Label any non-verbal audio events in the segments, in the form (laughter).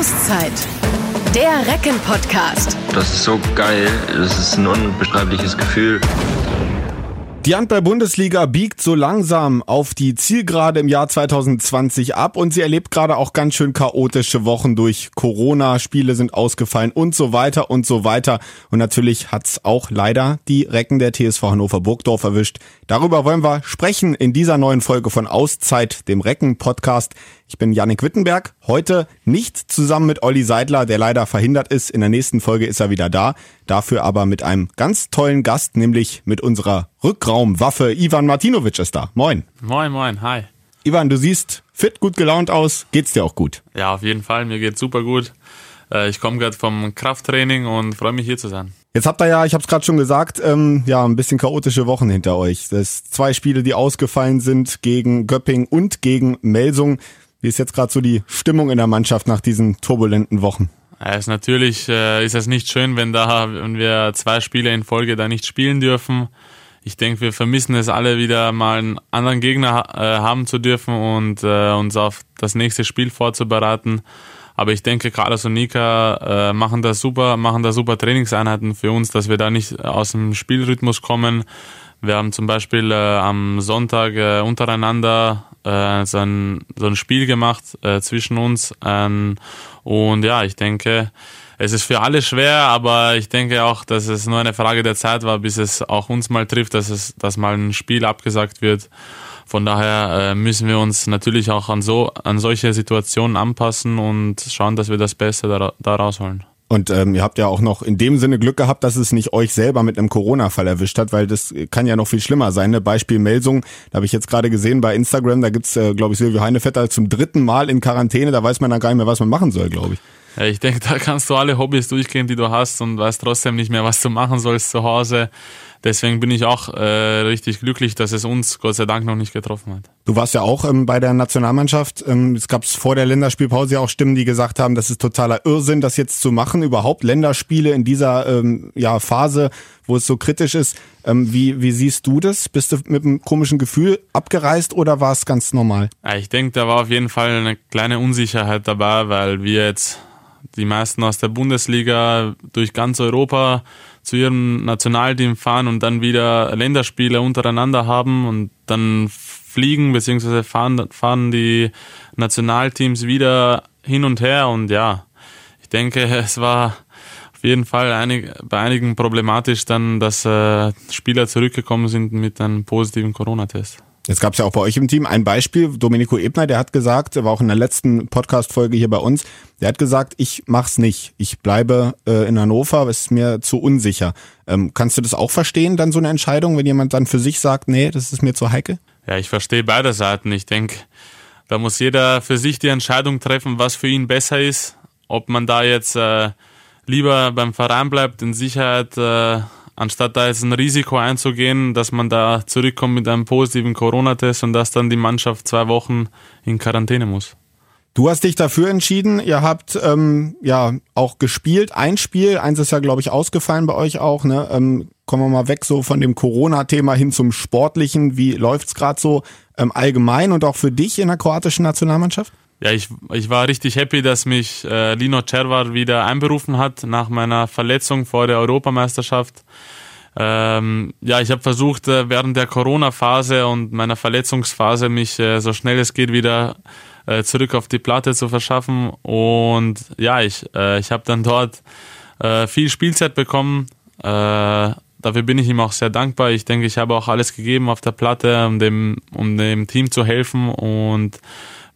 Auszeit. Der Recken-Podcast. Das ist so geil. Das ist ein unbeschreibliches Gefühl. Die Handball-Bundesliga biegt so langsam auf die Zielgerade im Jahr 2020 ab und sie erlebt gerade auch ganz schön chaotische Wochen durch Corona. Spiele sind ausgefallen und so weiter und so weiter. Und natürlich hat's auch leider die Recken der TSV Hannover Burgdorf erwischt. Darüber wollen wir sprechen in dieser neuen Folge von Auszeit, dem Recken-Podcast. Ich bin Yannick Wittenberg. Heute nicht zusammen mit Olli Seidler, der leider verhindert ist. In der nächsten Folge ist er wieder da. Dafür aber mit einem ganz tollen Gast, nämlich mit unserer Rückraumwaffe. Ivan Martinovic ist da. Moin. Moin, moin. Hi. Ivan, du siehst fit, gut gelaunt aus. Geht's dir auch gut? Ja, auf jeden Fall. Mir geht's super gut. Äh, ich komme gerade vom Krafttraining und freue mich hier zu sein. Jetzt habt ihr ja, ich habe es gerade schon gesagt, ähm, ja, ein bisschen chaotische Wochen hinter euch. Das zwei Spiele, die ausgefallen sind gegen Göpping und gegen Melsung. Wie ist jetzt gerade so die Stimmung in der Mannschaft nach diesen turbulenten Wochen? Ja, ist natürlich äh, ist es nicht schön, wenn da wenn wir zwei Spiele in Folge da nicht spielen dürfen. Ich denke, wir vermissen es alle wieder mal einen anderen Gegner äh, haben zu dürfen und äh, uns auf das nächste Spiel vorzubereiten. Aber ich denke, Carlos und Nika äh, machen das super, machen da super Trainingseinheiten für uns, dass wir da nicht aus dem Spielrhythmus kommen. Wir haben zum Beispiel äh, am Sonntag äh, untereinander äh, so, ein, so ein Spiel gemacht äh, zwischen uns. Ähm, und ja, ich denke, es ist für alle schwer, aber ich denke auch, dass es nur eine Frage der Zeit war, bis es auch uns mal trifft, dass es, dass mal ein Spiel abgesagt wird. Von daher äh, müssen wir uns natürlich auch an so an solche Situationen anpassen und schauen, dass wir das Beste da, da rausholen. Und ähm, ihr habt ja auch noch in dem Sinne Glück gehabt, dass es nicht euch selber mit einem Corona-Fall erwischt hat, weil das kann ja noch viel schlimmer sein. Ne? Beispiel Melsung, da habe ich jetzt gerade gesehen bei Instagram, da gibt's, äh, glaube ich, Silvio Heinevetter zum dritten Mal in Quarantäne, da weiß man dann gar nicht mehr, was man machen soll, glaube ich. Ja, ich denke, (laughs) da kannst du alle Hobbys durchgehen, die du hast und weißt trotzdem nicht mehr, was du machen sollst zu Hause. Deswegen bin ich auch äh, richtig glücklich, dass es uns Gott sei Dank noch nicht getroffen hat. Du warst ja auch ähm, bei der Nationalmannschaft. Ähm, es gab vor der Länderspielpause ja auch Stimmen, die gesagt haben, das ist totaler Irrsinn, das jetzt zu machen. Überhaupt Länderspiele in dieser ähm, ja, Phase, wo es so kritisch ist. Ähm, wie, wie siehst du das? Bist du mit einem komischen Gefühl abgereist oder war es ganz normal? Ja, ich denke, da war auf jeden Fall eine kleine Unsicherheit dabei, weil wir jetzt die meisten aus der Bundesliga durch ganz Europa zu ihrem Nationalteam fahren und dann wieder Länderspiele untereinander haben und dann fliegen bzw. fahren, fahren die Nationalteams wieder hin und her und ja, ich denke, (laughs) es war auf jeden Fall einig, bei einigen problematisch dann, dass äh, Spieler zurückgekommen sind mit einem positiven Corona-Test. Jetzt gab es ja auch bei euch im Team ein Beispiel, Domenico Ebner, der hat gesagt, er war auch in der letzten Podcast-Folge hier bei uns, der hat gesagt, ich mach's nicht. Ich bleibe äh, in Hannover, es ist mir zu unsicher. Ähm, kannst du das auch verstehen, dann so eine Entscheidung, wenn jemand dann für sich sagt, nee, das ist mir zu heikel? Ja, ich verstehe beide Seiten. Ich denke, da muss jeder für sich die Entscheidung treffen, was für ihn besser ist. Ob man da jetzt äh, lieber beim Verein bleibt, in Sicherheit äh, anstatt da jetzt ein Risiko einzugehen, dass man da zurückkommt mit einem positiven Corona-Test und dass dann die Mannschaft zwei Wochen in Quarantäne muss. Du hast dich dafür entschieden. Ihr habt ähm, ja auch gespielt. Ein Spiel, eins ist ja glaube ich ausgefallen bei euch auch. Ne? Ähm, kommen wir mal weg so von dem Corona-Thema hin zum Sportlichen. Wie läuft's gerade so ähm, allgemein und auch für dich in der kroatischen Nationalmannschaft? Ja, ich, ich war richtig happy, dass mich äh, Lino Cervar wieder einberufen hat nach meiner Verletzung vor der Europameisterschaft. Ähm, ja, ich habe versucht, äh, während der Corona-Phase und meiner Verletzungsphase mich äh, so schnell es geht wieder äh, zurück auf die Platte zu verschaffen. Und ja, ich, äh, ich habe dann dort äh, viel Spielzeit bekommen. Äh, dafür bin ich ihm auch sehr dankbar. Ich denke, ich habe auch alles gegeben auf der Platte, um dem, um dem Team zu helfen. Und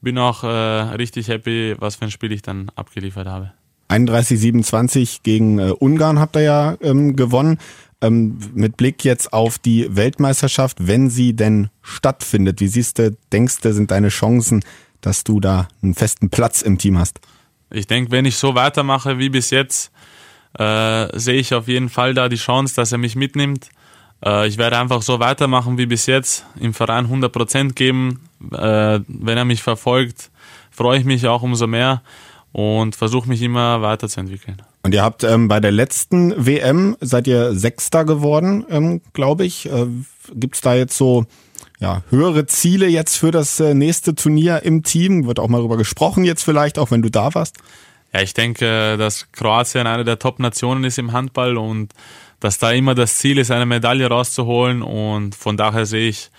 bin auch äh, richtig happy, was für ein Spiel ich dann abgeliefert habe. 31-27 gegen äh, Ungarn habt ihr ja ähm, gewonnen. Ähm, mit Blick jetzt auf die Weltmeisterschaft, wenn sie denn stattfindet, wie siehst du, denkst du, sind deine Chancen, dass du da einen festen Platz im Team hast? Ich denke, wenn ich so weitermache wie bis jetzt, äh, sehe ich auf jeden Fall da die Chance, dass er mich mitnimmt. Äh, ich werde einfach so weitermachen wie bis jetzt, im Verein 100% geben. Äh, wenn er mich verfolgt, freue ich mich auch umso mehr und versuche mich immer weiterzuentwickeln. Und ihr habt ähm, bei der letzten WM, seid ihr Sechster geworden, ähm, glaube ich. Äh, Gibt es da jetzt so ja, höhere Ziele jetzt für das äh, nächste Turnier im Team? Wird auch mal darüber gesprochen jetzt vielleicht, auch wenn du da warst? Ja, ich denke, dass Kroatien eine der Top-Nationen ist im Handball und dass da immer das Ziel ist, eine Medaille rauszuholen und von daher sehe ich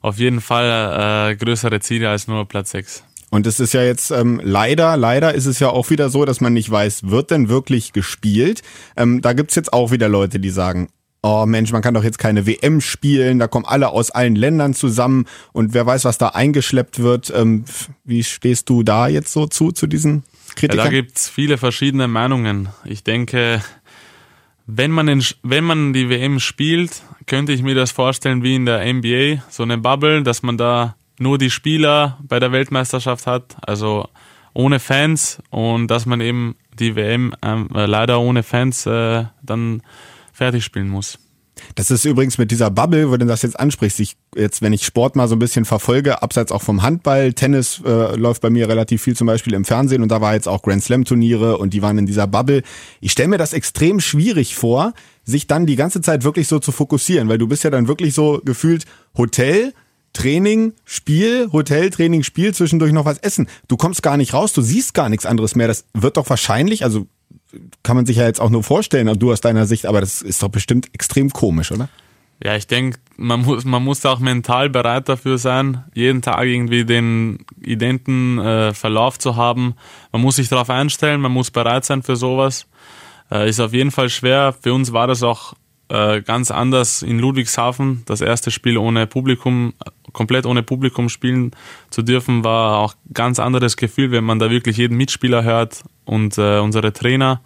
auf jeden Fall äh, größere Ziele als nur Platz 6. Und es ist ja jetzt ähm, leider, leider ist es ja auch wieder so, dass man nicht weiß, wird denn wirklich gespielt? Ähm, da gibt's jetzt auch wieder Leute, die sagen, oh Mensch, man kann doch jetzt keine WM spielen, da kommen alle aus allen Ländern zusammen und wer weiß, was da eingeschleppt wird. Ähm, wie stehst du da jetzt so zu, zu diesen Kritikern? Ja, da gibt's viele verschiedene Meinungen. Ich denke, wenn man, in, wenn man die WM spielt, könnte ich mir das vorstellen wie in der NBA, so eine Bubble, dass man da nur die Spieler bei der Weltmeisterschaft hat, also ohne Fans und dass man eben die WM äh, leider ohne Fans äh, dann fertig spielen muss. Das ist übrigens mit dieser Bubble, wo du das jetzt ansprichst, ich jetzt, wenn ich Sport mal so ein bisschen verfolge, abseits auch vom Handball, Tennis äh, läuft bei mir relativ viel zum Beispiel im Fernsehen und da war jetzt auch Grand Slam Turniere und die waren in dieser Bubble. Ich stelle mir das extrem schwierig vor, sich dann die ganze Zeit wirklich so zu fokussieren, weil du bist ja dann wirklich so gefühlt Hotel, Training, Spiel, Hotel, Training, Spiel, zwischendurch noch was essen. Du kommst gar nicht raus, du siehst gar nichts anderes mehr. Das wird doch wahrscheinlich, also kann man sich ja jetzt auch nur vorstellen, du aus deiner Sicht, aber das ist doch bestimmt extrem komisch, oder? Ja, ich denke, man muss, man muss auch mental bereit dafür sein, jeden Tag irgendwie den identen äh, Verlauf zu haben. Man muss sich darauf einstellen, man muss bereit sein für sowas. Äh, ist auf jeden Fall schwer. Für uns war das auch äh, ganz anders in Ludwigshafen. Das erste Spiel ohne Publikum, komplett ohne Publikum spielen zu dürfen, war auch ganz anderes Gefühl, wenn man da wirklich jeden Mitspieler hört und äh, unsere Trainer.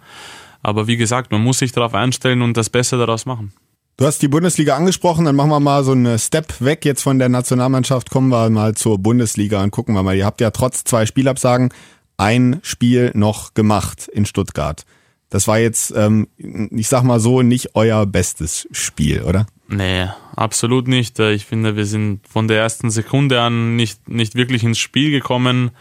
Aber wie gesagt, man muss sich darauf einstellen und das Beste daraus machen. Du hast die Bundesliga angesprochen, dann machen wir mal so einen Step weg jetzt von der Nationalmannschaft, kommen wir mal zur Bundesliga und gucken wir mal. Ihr habt ja trotz zwei Spielabsagen ein Spiel noch gemacht in Stuttgart. Das war jetzt, ähm, ich sag mal so, nicht euer bestes Spiel, oder? Nee, absolut nicht. Ich finde, wir sind von der ersten Sekunde an nicht, nicht wirklich ins Spiel gekommen.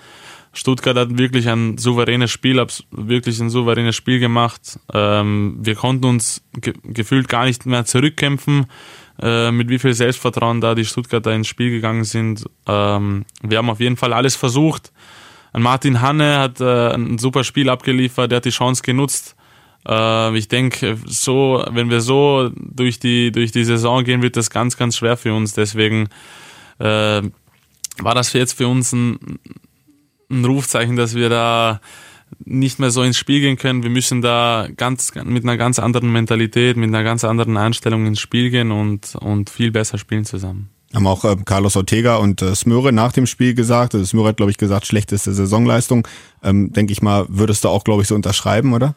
Stuttgart hat wirklich ein souveränes Spiel, wirklich ein souveränes Spiel gemacht. Ähm, wir konnten uns ge gefühlt gar nicht mehr zurückkämpfen, äh, mit wie viel Selbstvertrauen da die Stuttgarter ins Spiel gegangen sind. Ähm, wir haben auf jeden Fall alles versucht. Martin Hanne hat äh, ein super Spiel abgeliefert, der hat die Chance genutzt. Äh, ich denke, so, wenn wir so durch die, durch die Saison gehen, wird das ganz, ganz schwer für uns. Deswegen äh, war das jetzt für uns ein, ein Rufzeichen, dass wir da nicht mehr so ins Spiel gehen können. Wir müssen da ganz mit einer ganz anderen Mentalität, mit einer ganz anderen Einstellung ins Spiel gehen und, und viel besser spielen zusammen. Haben auch äh, Carlos Ortega und äh, Smöre nach dem Spiel gesagt. Also Smöre hat, glaube ich, gesagt, schlechteste Saisonleistung. Ähm, Denke ich mal, würdest du auch, glaube ich, so unterschreiben, oder?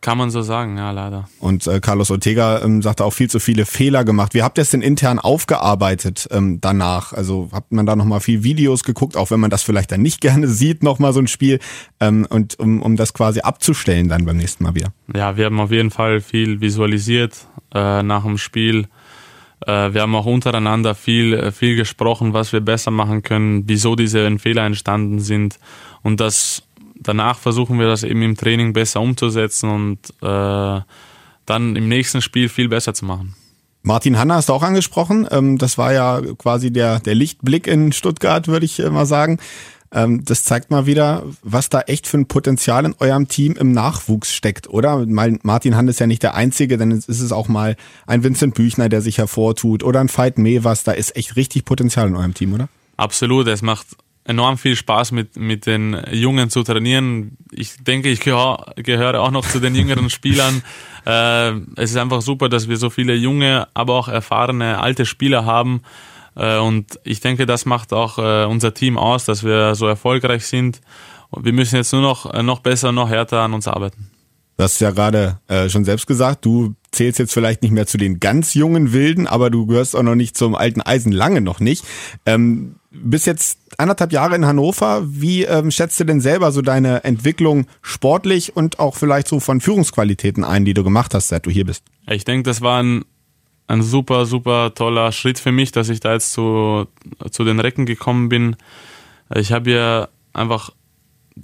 Kann man so sagen, ja, leider. Und äh, Carlos Ortega ähm, sagte auch viel zu viele Fehler gemacht. Wie habt ihr es denn intern aufgearbeitet ähm, danach? Also hat man da nochmal viel Videos geguckt, auch wenn man das vielleicht dann nicht (laughs) gerne sieht, nochmal so ein Spiel, ähm, und um, um das quasi abzustellen dann beim nächsten Mal wieder? Ja, wir haben auf jeden Fall viel visualisiert äh, nach dem Spiel. Äh, wir haben auch untereinander viel, äh, viel gesprochen, was wir besser machen können, wieso diese Fehler entstanden sind. Und das danach versuchen wir das eben im Training besser umzusetzen und äh, dann im nächsten Spiel viel besser zu machen. Martin Hanna hast du auch angesprochen. Ähm, das war ja quasi der, der Lichtblick in Stuttgart, würde ich mal sagen. Ähm, das zeigt mal wieder, was da echt für ein Potenzial in eurem Team im Nachwuchs steckt, oder? Martin Hanna ist ja nicht der Einzige, denn es ist es auch mal ein Vincent Büchner, der sich hervortut, oder ein Veit Mevers. Da ist echt richtig Potenzial in eurem Team, oder? Absolut. Es macht enorm viel Spaß mit, mit den Jungen zu trainieren. Ich denke, ich gehör, gehöre auch noch zu den jüngeren (laughs) Spielern. Äh, es ist einfach super, dass wir so viele junge, aber auch erfahrene alte Spieler haben. Äh, und ich denke, das macht auch äh, unser Team aus, dass wir so erfolgreich sind. Und wir müssen jetzt nur noch, äh, noch besser, noch härter an uns arbeiten. Du hast ja gerade äh, schon selbst gesagt, du zählst jetzt vielleicht nicht mehr zu den ganz jungen Wilden, aber du gehörst auch noch nicht zum alten Eisen, lange noch nicht. Ähm, bist jetzt anderthalb Jahre in Hannover. Wie ähm, schätzt du denn selber so deine Entwicklung sportlich und auch vielleicht so von Führungsqualitäten ein, die du gemacht hast, seit du hier bist? Ich denke, das war ein, ein super, super toller Schritt für mich, dass ich da jetzt zu, zu den Recken gekommen bin. Ich habe hier einfach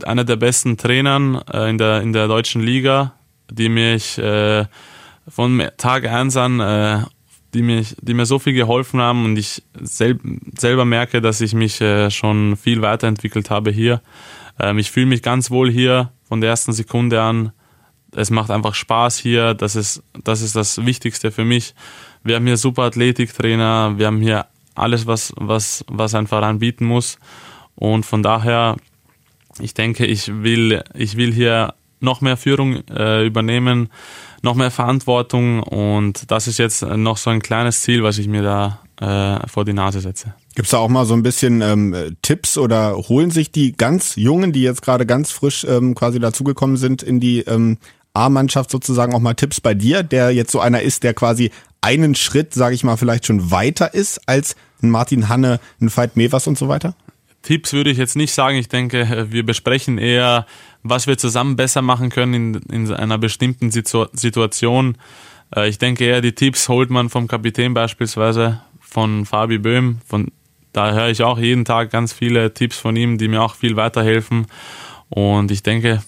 einer der besten Trainern äh, in, der, in der deutschen Liga, die mich äh, von Tag 1 an, äh, die, mich, die mir so viel geholfen haben und ich sel selber merke, dass ich mich äh, schon viel weiterentwickelt habe hier. Ähm, ich fühle mich ganz wohl hier von der ersten Sekunde an. Es macht einfach Spaß hier. Das ist, das ist das Wichtigste für mich. Wir haben hier super Athletiktrainer. Wir haben hier alles, was, was, was ein Verein bieten muss. Und von daher, ich denke, ich will, ich will hier noch mehr Führung äh, übernehmen, noch mehr Verantwortung und das ist jetzt noch so ein kleines Ziel, was ich mir da äh, vor die Nase setze. Gibt es da auch mal so ein bisschen ähm, Tipps oder holen sich die ganz Jungen, die jetzt gerade ganz frisch ähm, quasi dazugekommen sind in die ähm, A-Mannschaft sozusagen auch mal Tipps bei dir, der jetzt so einer ist, der quasi einen Schritt, sage ich mal, vielleicht schon weiter ist als ein Martin Hanne, ein Veit Mevers und so weiter? Tipps würde ich jetzt nicht sagen. Ich denke, wir besprechen eher, was wir zusammen besser machen können in, in einer bestimmten Situ Situation. Äh, ich denke eher, die Tipps holt man vom Kapitän beispielsweise, von Fabi Böhm. Von, da höre ich auch jeden Tag ganz viele Tipps von ihm, die mir auch viel weiterhelfen. Und ich denke,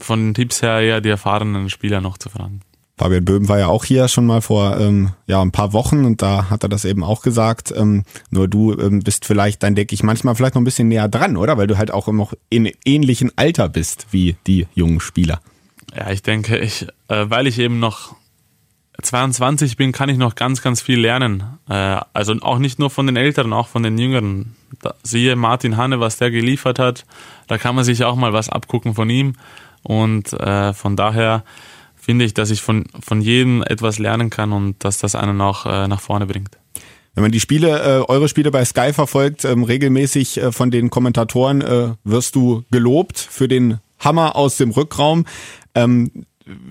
von den Tipps her eher die erfahrenen Spieler noch zu fragen. Fabian Böhm war ja auch hier schon mal vor ähm, ja ein paar Wochen und da hat er das eben auch gesagt. Ähm, nur du ähm, bist vielleicht, dann denke ich, manchmal vielleicht noch ein bisschen näher dran, oder? Weil du halt auch noch in ähnlichem Alter bist wie die jungen Spieler. Ja, ich denke, ich, äh, weil ich eben noch 22 bin, kann ich noch ganz, ganz viel lernen. Äh, also auch nicht nur von den Älteren, auch von den Jüngeren. Da, siehe Martin Hanne, was der geliefert hat. Da kann man sich auch mal was abgucken von ihm. Und äh, von daher finde ich, dass ich von, von jedem etwas lernen kann und dass das einen auch äh, nach vorne bringt. Wenn man die Spiele, äh, eure Spiele bei Sky verfolgt, ähm, regelmäßig äh, von den Kommentatoren, äh, wirst du gelobt für den Hammer aus dem Rückraum. Ähm,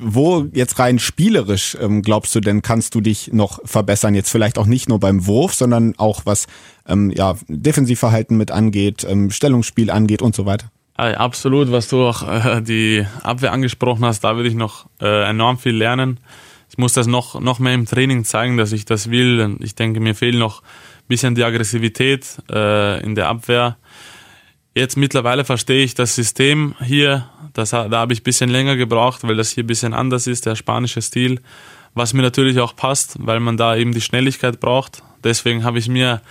wo jetzt rein spielerisch ähm, glaubst du denn, kannst du dich noch verbessern? Jetzt vielleicht auch nicht nur beim Wurf, sondern auch was ähm, ja, Defensivverhalten mit angeht, ähm, Stellungsspiel angeht und so weiter. Absolut, was du auch äh, die Abwehr angesprochen hast, da würde ich noch äh, enorm viel lernen. Ich muss das noch, noch mehr im Training zeigen, dass ich das will. Ich denke, mir fehlt noch ein bisschen die Aggressivität äh, in der Abwehr. Jetzt mittlerweile verstehe ich das System hier. Das, da habe ich ein bisschen länger gebraucht, weil das hier ein bisschen anders ist, der spanische Stil. Was mir natürlich auch passt, weil man da eben die Schnelligkeit braucht. Deswegen habe ich mir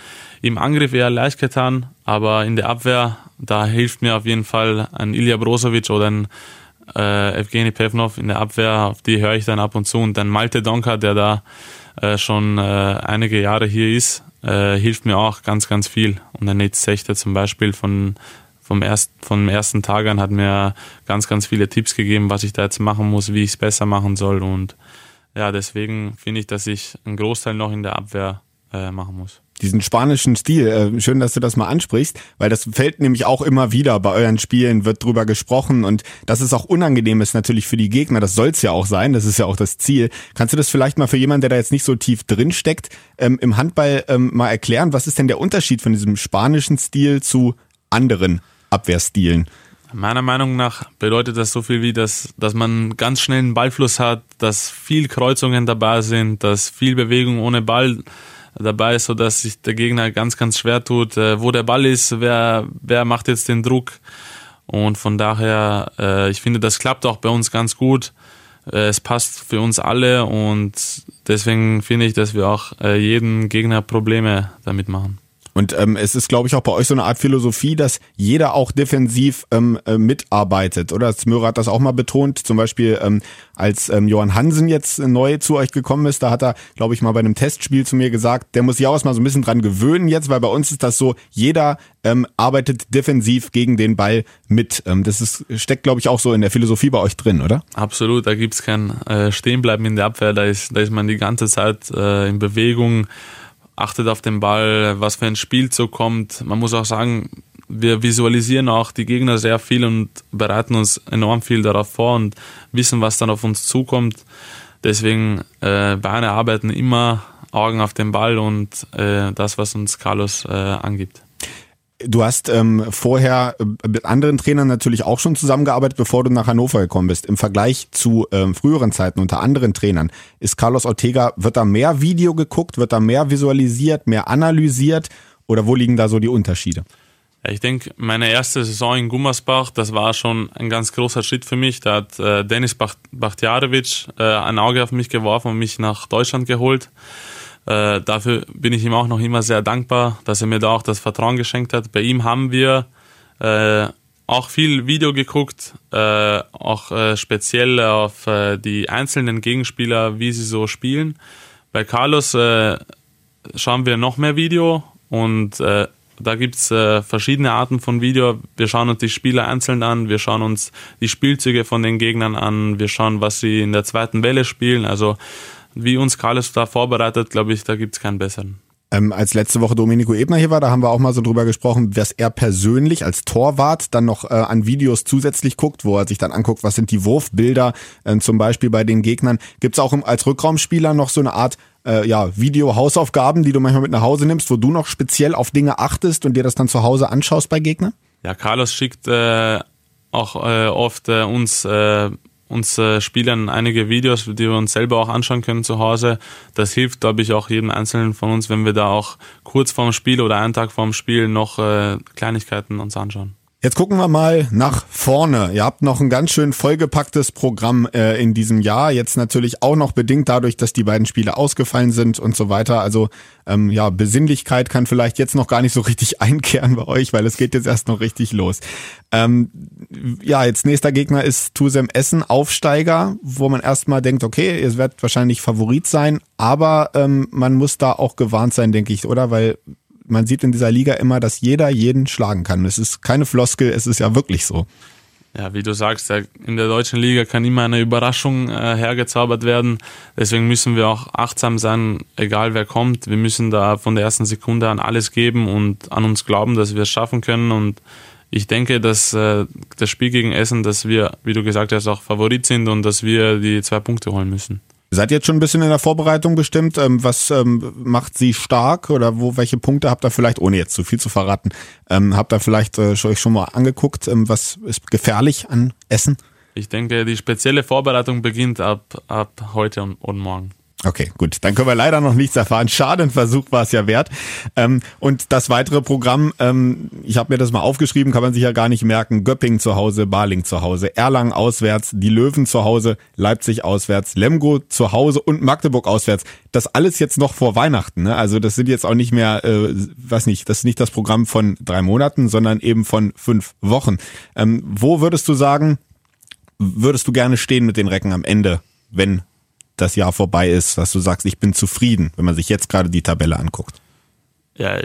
im Angriff eher leicht getan, aber in der Abwehr da hilft mir auf jeden Fall ein Ilya Brozovic oder ein äh, Evgeny Pevnov in der Abwehr, auf die höre ich dann ab und zu. Und dann Malte Donka, der da äh, schon äh, einige Jahre hier ist, äh, hilft mir auch ganz, ganz viel. Und der Nate Sechter zum Beispiel von, vom, erst, vom ersten Tag an hat mir ganz, ganz viele Tipps gegeben, was ich da jetzt machen muss, wie ich es besser machen soll. Und ja, deswegen finde ich, dass ich einen Großteil noch in der Abwehr äh, machen muss diesen spanischen Stil. Äh, schön, dass du das mal ansprichst, weil das fällt nämlich auch immer wieder bei euren Spielen, wird drüber gesprochen und das ist auch unangenehm ist natürlich für die Gegner. Das soll es ja auch sein, das ist ja auch das Ziel. Kannst du das vielleicht mal für jemanden, der da jetzt nicht so tief drin steckt, ähm, im Handball ähm, mal erklären? Was ist denn der Unterschied von diesem spanischen Stil zu anderen Abwehrstilen? Meiner Meinung nach bedeutet das so viel wie, dass, dass man ganz schnell einen Ballfluss hat, dass viel Kreuzungen dabei sind, dass viel Bewegung ohne Ball dabei ist, sodass sich der Gegner ganz, ganz schwer tut, äh, wo der Ball ist, wer, wer macht jetzt den Druck. Und von daher, äh, ich finde, das klappt auch bei uns ganz gut. Äh, es passt für uns alle und deswegen finde ich, dass wir auch jeden Gegner Probleme damit machen. Und ähm, es ist, glaube ich, auch bei euch so eine Art Philosophie, dass jeder auch defensiv ähm, äh, mitarbeitet. Oder Smörer hat das auch mal betont, zum Beispiel ähm, als ähm, Johann Hansen jetzt neu zu euch gekommen ist, da hat er, glaube ich, mal bei einem Testspiel zu mir gesagt, der muss sich auch erstmal so ein bisschen dran gewöhnen jetzt, weil bei uns ist das so, jeder ähm, arbeitet defensiv gegen den Ball mit. Ähm, das ist, steckt, glaube ich, auch so in der Philosophie bei euch drin, oder? Absolut, da gibt's kein äh, Stehenbleiben in der Abwehr, da ist, da ist man die ganze Zeit äh, in Bewegung achtet auf den Ball, was für ein Spielzug kommt. Man muss auch sagen, wir visualisieren auch die Gegner sehr viel und bereiten uns enorm viel darauf vor und wissen, was dann auf uns zukommt. Deswegen äh, Beine arbeiten immer Augen auf den Ball und äh, das, was uns Carlos äh, angibt. Du hast ähm, vorher äh, mit anderen Trainern natürlich auch schon zusammengearbeitet, bevor du nach Hannover gekommen bist. Im Vergleich zu ähm, früheren Zeiten unter anderen Trainern ist Carlos Ortega, wird da mehr Video geguckt, wird da mehr visualisiert, mehr analysiert oder wo liegen da so die Unterschiede? Ich denke, meine erste Saison in Gummersbach, das war schon ein ganz großer Schritt für mich. Da hat äh, Denis Bachtjarewitsch äh, ein Auge auf mich geworfen und mich nach Deutschland geholt. Äh, dafür bin ich ihm auch noch immer sehr dankbar, dass er mir da auch das Vertrauen geschenkt hat. Bei ihm haben wir äh, auch viel Video geguckt, äh, auch äh, speziell auf äh, die einzelnen Gegenspieler, wie sie so spielen. Bei Carlos äh, schauen wir noch mehr Video und da gibt's äh, verschiedene Arten von Video. Wir schauen uns die Spieler einzeln an, wir schauen uns die Spielzüge von den Gegnern an, wir schauen, was sie in der zweiten Welle spielen. Also wie uns Carlos da vorbereitet, glaube ich, da gibt's keinen besseren. Ähm, als letzte Woche Domenico Ebner hier war, da haben wir auch mal so drüber gesprochen, was er persönlich als Torwart dann noch äh, an Videos zusätzlich guckt, wo er sich dann anguckt, was sind die Wurfbilder, äh, zum Beispiel bei den Gegnern. Gibt's auch im, als Rückraumspieler noch so eine Art äh, ja, Video-Hausaufgaben, die du manchmal mit nach Hause nimmst, wo du noch speziell auf Dinge achtest und dir das dann zu Hause anschaust bei Gegnern? Ja, Carlos schickt äh, auch äh, oft äh, uns uns äh, Spielern einige Videos, die wir uns selber auch anschauen können zu Hause. Das hilft, glaube ich, auch jedem Einzelnen von uns, wenn wir da auch kurz vorm Spiel oder einen Tag vorm Spiel noch äh, Kleinigkeiten uns anschauen. Jetzt gucken wir mal nach vorne. Ihr habt noch ein ganz schön vollgepacktes Programm äh, in diesem Jahr. Jetzt natürlich auch noch bedingt dadurch, dass die beiden Spiele ausgefallen sind und so weiter. Also ähm, ja, Besinnlichkeit kann vielleicht jetzt noch gar nicht so richtig (laughs) einkehren bei euch, weil es geht jetzt erst noch richtig los. Ähm, ja, jetzt nächster Gegner ist Tusem Essen, Aufsteiger, wo man erstmal denkt, okay, ihr werdet wahrscheinlich Favorit sein, aber ähm, man muss da auch gewarnt sein, denke ich, oder? Weil man sieht in dieser Liga immer, dass jeder jeden schlagen kann. Es ist keine Floskel, es ist ja wirklich so. Ja, wie du sagst, in der deutschen Liga kann immer eine Überraschung äh, hergezaubert werden. Deswegen müssen wir auch achtsam sein, egal wer kommt. Wir müssen da von der ersten Sekunde an alles geben und an uns glauben, dass wir es schaffen können. Und ich denke, dass äh, das Spiel gegen Essen, dass wir, wie du gesagt hast, auch Favorit sind und dass wir die zwei Punkte holen müssen. Seid jetzt schon ein bisschen in der Vorbereitung bestimmt? Ähm, was ähm, macht sie stark oder wo welche Punkte habt ihr vielleicht, ohne jetzt zu viel zu verraten, ähm, habt ihr vielleicht äh, euch schon mal angeguckt? Was ist gefährlich an Essen? Ich denke, die spezielle Vorbereitung beginnt ab, ab heute und, und morgen. Okay, gut. Dann können wir leider noch nichts erfahren. Schade, ein Versuch war es ja wert. Ähm, und das weitere Programm, ähm, ich habe mir das mal aufgeschrieben, kann man sich ja gar nicht merken. Göpping zu Hause, Baling zu Hause, Erlangen auswärts, die Löwen zu Hause, Leipzig auswärts, Lemgo zu Hause und Magdeburg auswärts. Das alles jetzt noch vor Weihnachten. Ne? Also das sind jetzt auch nicht mehr, äh, was nicht, das ist nicht das Programm von drei Monaten, sondern eben von fünf Wochen. Ähm, wo würdest du sagen, würdest du gerne stehen mit den Recken am Ende, wenn das Jahr vorbei ist, dass du sagst, ich bin zufrieden, wenn man sich jetzt gerade die Tabelle anguckt? Ja,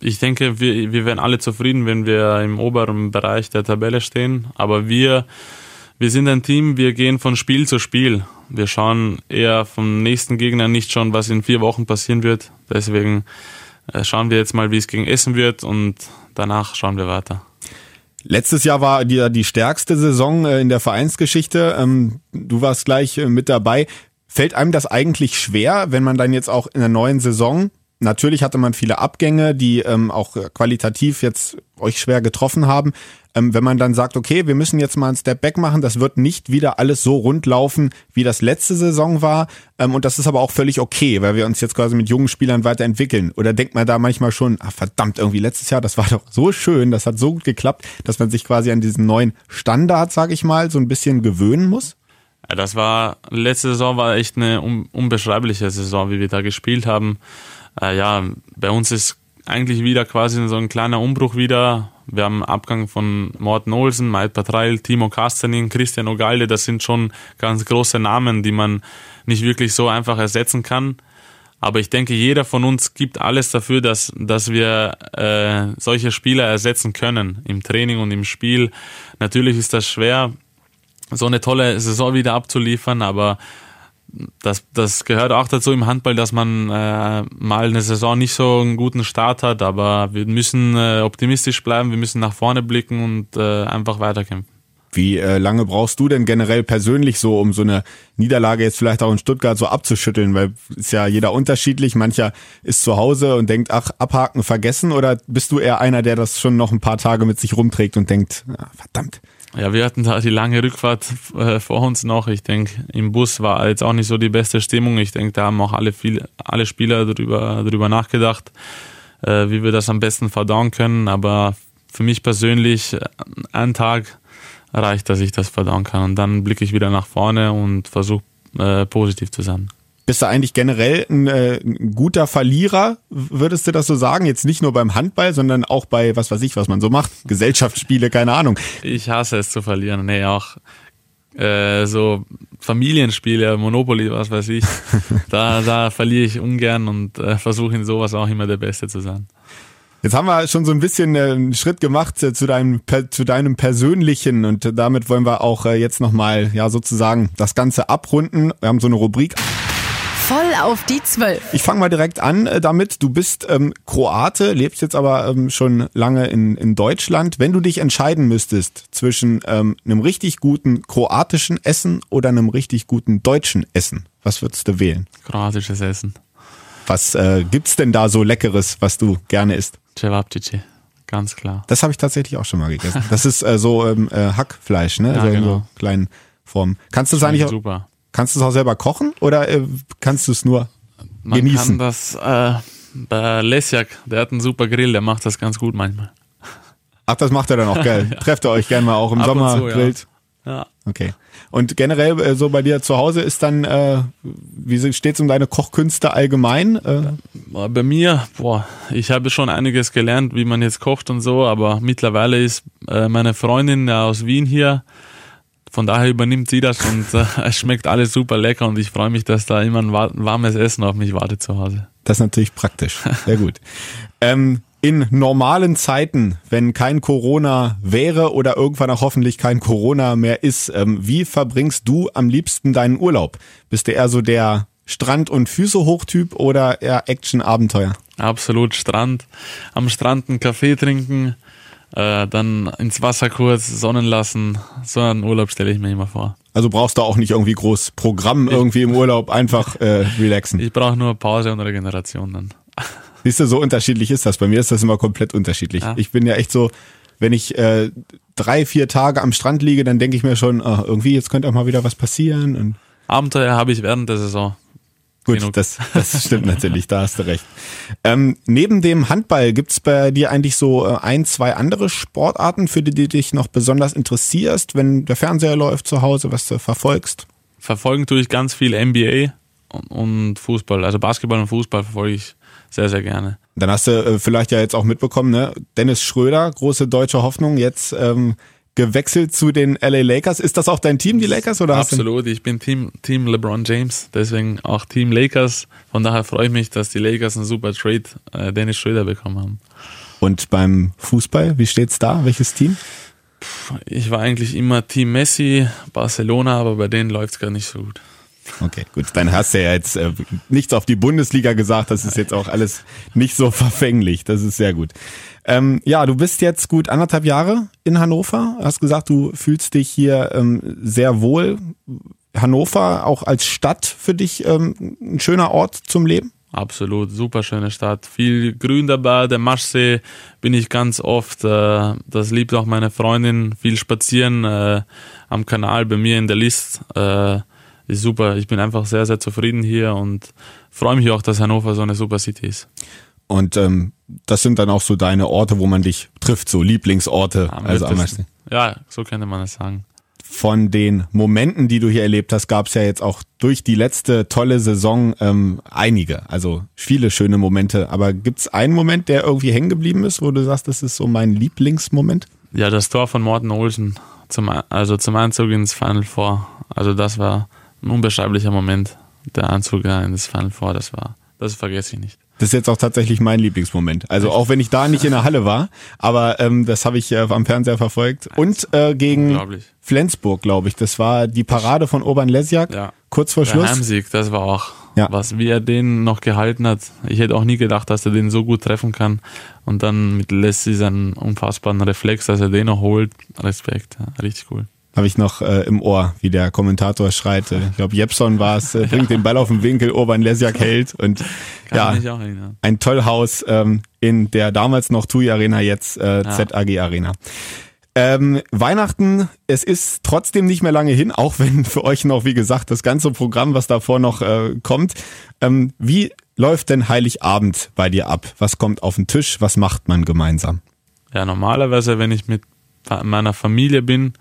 ich denke, wir, wir wären alle zufrieden, wenn wir im oberen Bereich der Tabelle stehen. Aber wir, wir sind ein Team, wir gehen von Spiel zu Spiel. Wir schauen eher vom nächsten Gegner nicht schon, was in vier Wochen passieren wird. Deswegen äh, schauen wir jetzt mal, wie es gegen Essen wird und danach schauen wir weiter. Letztes Jahr war die, die stärkste Saison äh, in der Vereinsgeschichte. Ähm, du warst gleich äh, mit dabei. Fällt einem das eigentlich schwer, wenn man dann jetzt auch in der neuen Saison, natürlich hatte man viele Abgänge, die ähm, auch qualitativ jetzt euch schwer getroffen haben, ähm, wenn man dann sagt, okay, wir müssen jetzt mal einen Step Back machen, das wird nicht wieder alles so rund laufen, wie das letzte Saison war. Ähm, und das ist aber auch völlig okay, weil wir uns jetzt quasi mit jungen Spielern weiterentwickeln. Oder denkt man da manchmal schon, ach verdammt, irgendwie letztes Jahr, das war doch so schön, das hat so gut geklappt, dass man sich quasi an diesen neuen Standard, sag ich mal, so ein bisschen gewöhnen muss? Das war, letzte Saison war echt eine unbeschreibliche Saison, wie wir da gespielt haben. Äh, ja, bei uns ist eigentlich wieder quasi so ein kleiner Umbruch wieder. Wir haben Abgang von Morten Olsen, Maid Patreil, Timo Kastenin, Christian Ogalde. Das sind schon ganz große Namen, die man nicht wirklich so einfach ersetzen kann. Aber ich denke, jeder von uns gibt alles dafür, dass, dass wir äh, solche Spieler ersetzen können im Training und im Spiel. Natürlich ist das schwer, so eine tolle Saison wieder abzuliefern, aber das, das gehört auch dazu im Handball, dass man äh, mal eine Saison nicht so einen guten Start hat, aber wir müssen äh, optimistisch bleiben, wir müssen nach vorne blicken und äh, einfach weiterkämpfen. Wie äh, lange brauchst du denn generell persönlich so, um so eine Niederlage jetzt vielleicht auch in Stuttgart so abzuschütteln? Weil ist ja jeder unterschiedlich. Mancher ist zu Hause und denkt, ach, abhaken, vergessen. Oder bist du eher einer, der das schon noch ein paar Tage mit sich rumträgt und denkt, ah, verdammt, ja, wir hatten da die lange Rückfahrt äh, vor uns noch. Ich denke, im Bus war jetzt auch nicht so die beste Stimmung. Ich denke, da haben auch alle, viel, alle Spieler darüber, darüber nachgedacht, äh, wie wir das am besten verdauen können. Aber für mich persönlich, äh, ein Tag reicht, dass ich das verdauen kann. Und dann blicke ich wieder nach vorne und versuche äh, positiv zu sein. Bist du eigentlich generell ein, äh, ein guter Verlierer, würdest du das so sagen? Jetzt nicht nur beim Handball, sondern auch bei, was weiß ich, was man so macht, (laughs) Gesellschaftsspiele, keine Ahnung. Ich hasse es zu verlieren. Nee, auch äh, so Familienspiele, Monopoly, was weiß ich. (laughs) da, da verliere ich ungern und äh, versuche in sowas auch immer der Beste zu sein. Jetzt haben wir schon so ein bisschen äh, einen Schritt gemacht äh, zu deinem zu deinem persönlichen und damit wollen wir auch äh, jetzt noch mal ja sozusagen das ganze abrunden. Wir haben so eine Rubrik Voll auf die Zwölf. Ich fange mal direkt an äh, damit. Du bist ähm, Kroate, lebst jetzt aber ähm, schon lange in, in Deutschland. Wenn du dich entscheiden müsstest zwischen ähm, einem richtig guten kroatischen Essen oder einem richtig guten deutschen Essen, was würdest du wählen? Kroatisches Essen. Was äh, gibt's denn da so Leckeres, was du gerne isst? Cevapcici, ganz klar. Das habe ich tatsächlich auch schon mal gegessen. Das ist äh, so ähm, äh, Hackfleisch, ne? (laughs) Ja, so in genau. so kleinen Formen. Kannst du es eigentlich auch, super. Kannst du es auch selber kochen oder äh, kannst du es nur Man genießen? kann das äh, bei Lesjak, der hat einen super Grill, der macht das ganz gut manchmal. Ach, das macht er dann auch geil. (laughs) Trefft ihr euch gerne mal auch im Ab Sommer zu, ja. grillt. Ja. Okay. Und generell äh, so bei dir zu Hause ist dann, äh, wie steht's um deine Kochkünste allgemein? Äh, Bei mir, boah, ich habe schon einiges gelernt, wie man jetzt kocht und so, aber mittlerweile ist äh, meine Freundin ja aus Wien hier. Von daher übernimmt sie das und äh, (laughs) es schmeckt alles super lecker und ich freue mich, dass da immer ein wa- warmes Essen auf mich wartet zu Hause. das ist natürlich praktisch. Sehr gut. ähm, in normalen Zeiten, wenn kein Corona wäre oder irgendwann auch hoffentlich kein Corona mehr ist, ähm, wie verbringst du am liebsten deinen Urlaub? Bist du eher so der Strand- und Füße-Hochtyp oder eher Action-Abenteuer? Absolut Strand, am Strand einen Kaffee trinken, äh, dann ins Wasser kurz sonnen lassen. So einen Urlaub stelle ich mir immer vor. Also brauchst du auch nicht irgendwie groß Programm irgendwie im Urlaub, einfach äh, relaxen. Ich brauche nur Pause und Regeneration dann. (laughs) Siehst du, so unterschiedlich ist das. Bei mir ist das immer komplett unterschiedlich. Ja. Ich bin ja echt so, wenn ich äh, drei, vier Tage am Strand liege, dann denke ich mir schon, ah, irgendwie, jetzt könnte auch mal wieder was passieren. Und Abenteuer habe ich während der Saison. Gut, Genug. das, das (laughs) stimmt natürlich, da hast du recht. Ähm, neben dem Handball gibt's bei dir eigentlich so äh, ein, zwei andere Sportarten, für die du dich noch besonders interessierst, wenn der Fernseher läuft zu Hause, was du verfolgst? Verfolgen tue ich ganz viel NBA und, und Fußball. Also Basketball und Fußball verfolge ich sehr, sehr gerne. Dann hast du äh, vielleicht ja jetzt auch mitbekommen, ne? Dennis Schröder, große deutsche Hoffnung, jetzt ähm, gewechselt zu den LA Lakers. Ist das auch dein Team, die Lakers? Oder Absolut, ich bin Team, Team LeBron James, deswegen auch Team Lakers. Von daher freue ich mich, dass die Lakers einen super Trade äh, Dennis Schröder bekommen haben. Und beim Fußball, wie steht's da? Welches Team? Ich war eigentlich immer Team Messi, Barcelona, aber bei denen läuft es gar nicht so gut. Okay, gut. Dann hast du ja jetzt äh, nichts auf die Bundesliga gesagt. Das ist jetzt auch alles nicht so (laughs) verfänglich. Das ist sehr gut. Ähm, ja, du bist jetzt gut anderthalb Jahre in Hannover. Hast gesagt, du fühlst dich hier ähm, sehr wohl. Hannover auch als Stadt für dich ähm, ein schöner Ort zum Leben? Absolut, super schöne Stadt. Viel Grün dabei, der Maschsee bin ich ganz oft. Äh, das liebt auch meine Freundin. Viel spazieren äh, am Kanal bei mir in der List. Äh, ist super. Ich bin einfach sehr, sehr zufrieden hier und freue mich auch, dass Hannover so eine super City ist. Und ähm, das sind dann auch so deine Orte, wo man dich trifft, so Lieblingsorte. Am also am. Ja, so könnte man es sagen. von den Momenten, die du hier erlebt hast, gab es ja jetzt auch durch die letzte tolle Saison ähm, einige. Also viele schöne Momente. Aber gibt's einen Moment, der irgendwie hängen geblieben ist, wo du sagst, das ist so mein Lieblingsmoment? Ja, das Tor von Morten Olsen zum, also zum Einzug ins Final Four. Also das war ein unbeschreiblicher Moment. Der Einzug ja, ins Final Four, das war, das vergesse ich nicht. Das ist jetzt auch tatsächlich mein Lieblingsmoment. Also auch wenn ich da nicht in der Halle war, aber ähm, das habe ich äh, am Fernseher verfolgt. Und äh, gegen. Flensburg, glaube ich. Das war die Parade von Urban Lesjak. Ja. Kurz vor Der Schluss. Heimsieg, das war auch, Ja. was, wie er den noch gehalten hat. Ich hätte auch nie gedacht, dass er den so gut treffen kann. Und dann mit Leslie seinen unfassbaren Reflex, dass er den noch holt. Respekt, ja, richtig cool. Habe ich noch äh, im Ohr, wie der Kommentator schreit. Äh, ich glaube, Jepson war es, äh, bringt (laughs) den Ball auf den Winkel, Urban Lesjak hält und Kann ja, auch erinnern. ein Tollhaus ähm, in der damals noch TUI Arena, jetzt äh, Ja. ZAG Arena. Ähm, Weihnachten, es ist trotzdem nicht mehr lange hin, auch wenn für euch noch, wie gesagt, das ganze Programm, was davor noch äh, kommt. Ähm, wie läuft denn Heiligabend bei dir ab? Was kommt auf den Tisch? Was macht man gemeinsam? Ja, normalerweise, wenn ich mit meiner Familie bin,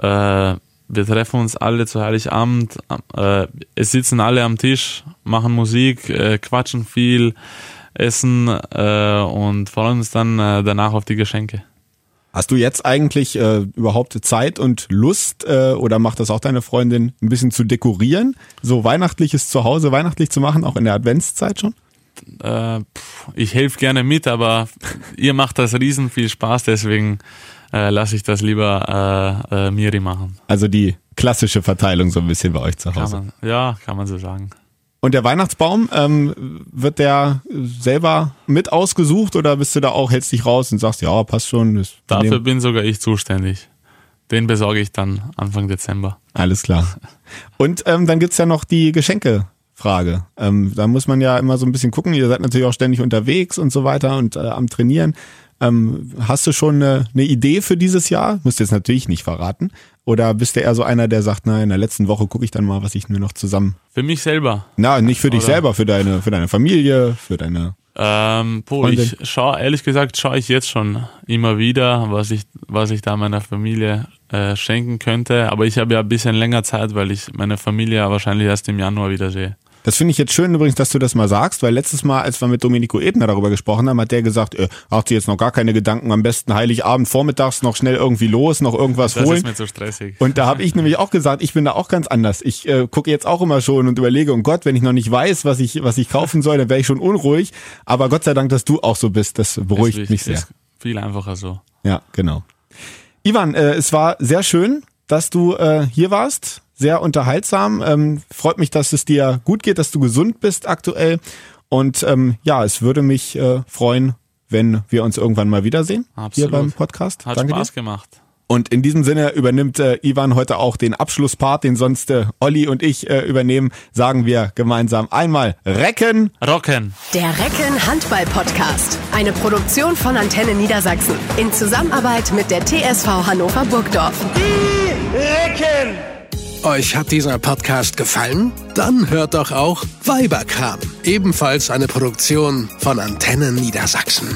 äh, wir treffen uns alle zu Heiligabend. Äh, es sitzen alle am Tisch, machen Musik, äh, quatschen viel, essen äh, und freuen uns dann äh, danach auf die Geschenke. Hast du jetzt eigentlich äh, überhaupt Zeit und Lust äh, oder macht das auch deine Freundin ein bisschen zu dekorieren? So weihnachtliches Zuhause weihnachtlich zu machen, auch in der Adventszeit schon? Ich helfe gerne mit, aber ihr macht das riesen viel Spaß, deswegen äh, lasse ich das lieber äh, äh, Miri machen. Also die klassische Verteilung so ein bisschen bei euch zu Hause. Kann man, ja, kann man so sagen. Und der Weihnachtsbaum, ähm, wird der selber mit ausgesucht oder bist du da auch, hältst dich raus und sagst, ja, passt schon. Dafür bin sogar ich zuständig. Den besorge ich dann Anfang Dezember. Alles klar. Und ähm, dann gibt's ja noch die Geschenkefrage. Ähm, da muss man ja immer so ein bisschen gucken. Ihr seid natürlich auch ständig unterwegs und so weiter und äh, am Trainieren. Ähm, hast du schon eine, eine Idee für dieses Jahr? Müsst ihr jetzt natürlich nicht verraten. Oder bist du eher so einer, der sagt, na, in der letzten Woche gucke ich dann mal, was ich mir noch zusammen. Für mich selber. Na, nicht für dich selber, für deine, für deine Familie, für deine. Ähm, boah, ich schaue, ehrlich gesagt, schaue ich jetzt schon immer wieder, was ich, was ich da meiner Familie äh, schenken könnte. Aber ich habe ja ein bisschen länger Zeit, weil ich meine Familie wahrscheinlich erst im Januar wieder sehe. Das finde ich jetzt schön übrigens, dass du das mal sagst, weil letztes Mal, als wir mit Domenico Ebner darüber gesprochen haben, hat der gesagt, äh, macht sich jetzt noch gar keine Gedanken, am besten Heiligabend vormittags noch schnell irgendwie los, noch irgendwas das holen. Das ist mir zu stressig. Und da habe ich nämlich auch gesagt, ich bin da auch ganz anders. Ich äh, gucke jetzt auch immer schon und überlege, um Gott, wenn ich noch nicht weiß, was ich, was ich kaufen soll, dann wäre ich schon unruhig. Aber Gott sei Dank, dass du auch so bist, das beruhigt ist, mich sehr. Ist viel einfacher so. Ja, genau. Ivan, äh, es war sehr schön, dass du äh, hier warst sehr unterhaltsam. Ähm, freut mich, dass es dir gut geht, dass du gesund bist aktuell. Und ähm, ja, es würde mich äh, freuen, wenn wir uns irgendwann mal wiedersehen Absolut. hier beim Podcast. Hat Danke Spaß dir. gemacht. Und in diesem Sinne übernimmt äh, Ivan heute auch den Abschlusspart, den sonst äh, Olli und ich äh, übernehmen. Sagen wir gemeinsam einmal Recken. Rocken. Der Recken Handball Podcast. Eine Produktion von Antenne Niedersachsen. In Zusammenarbeit mit der TSV Hannover Burgdorf. Die Recken. Euch hat dieser Podcast gefallen? Dann hört doch auch Weiberkram, ebenfalls eine Produktion von Antenne Niedersachsen.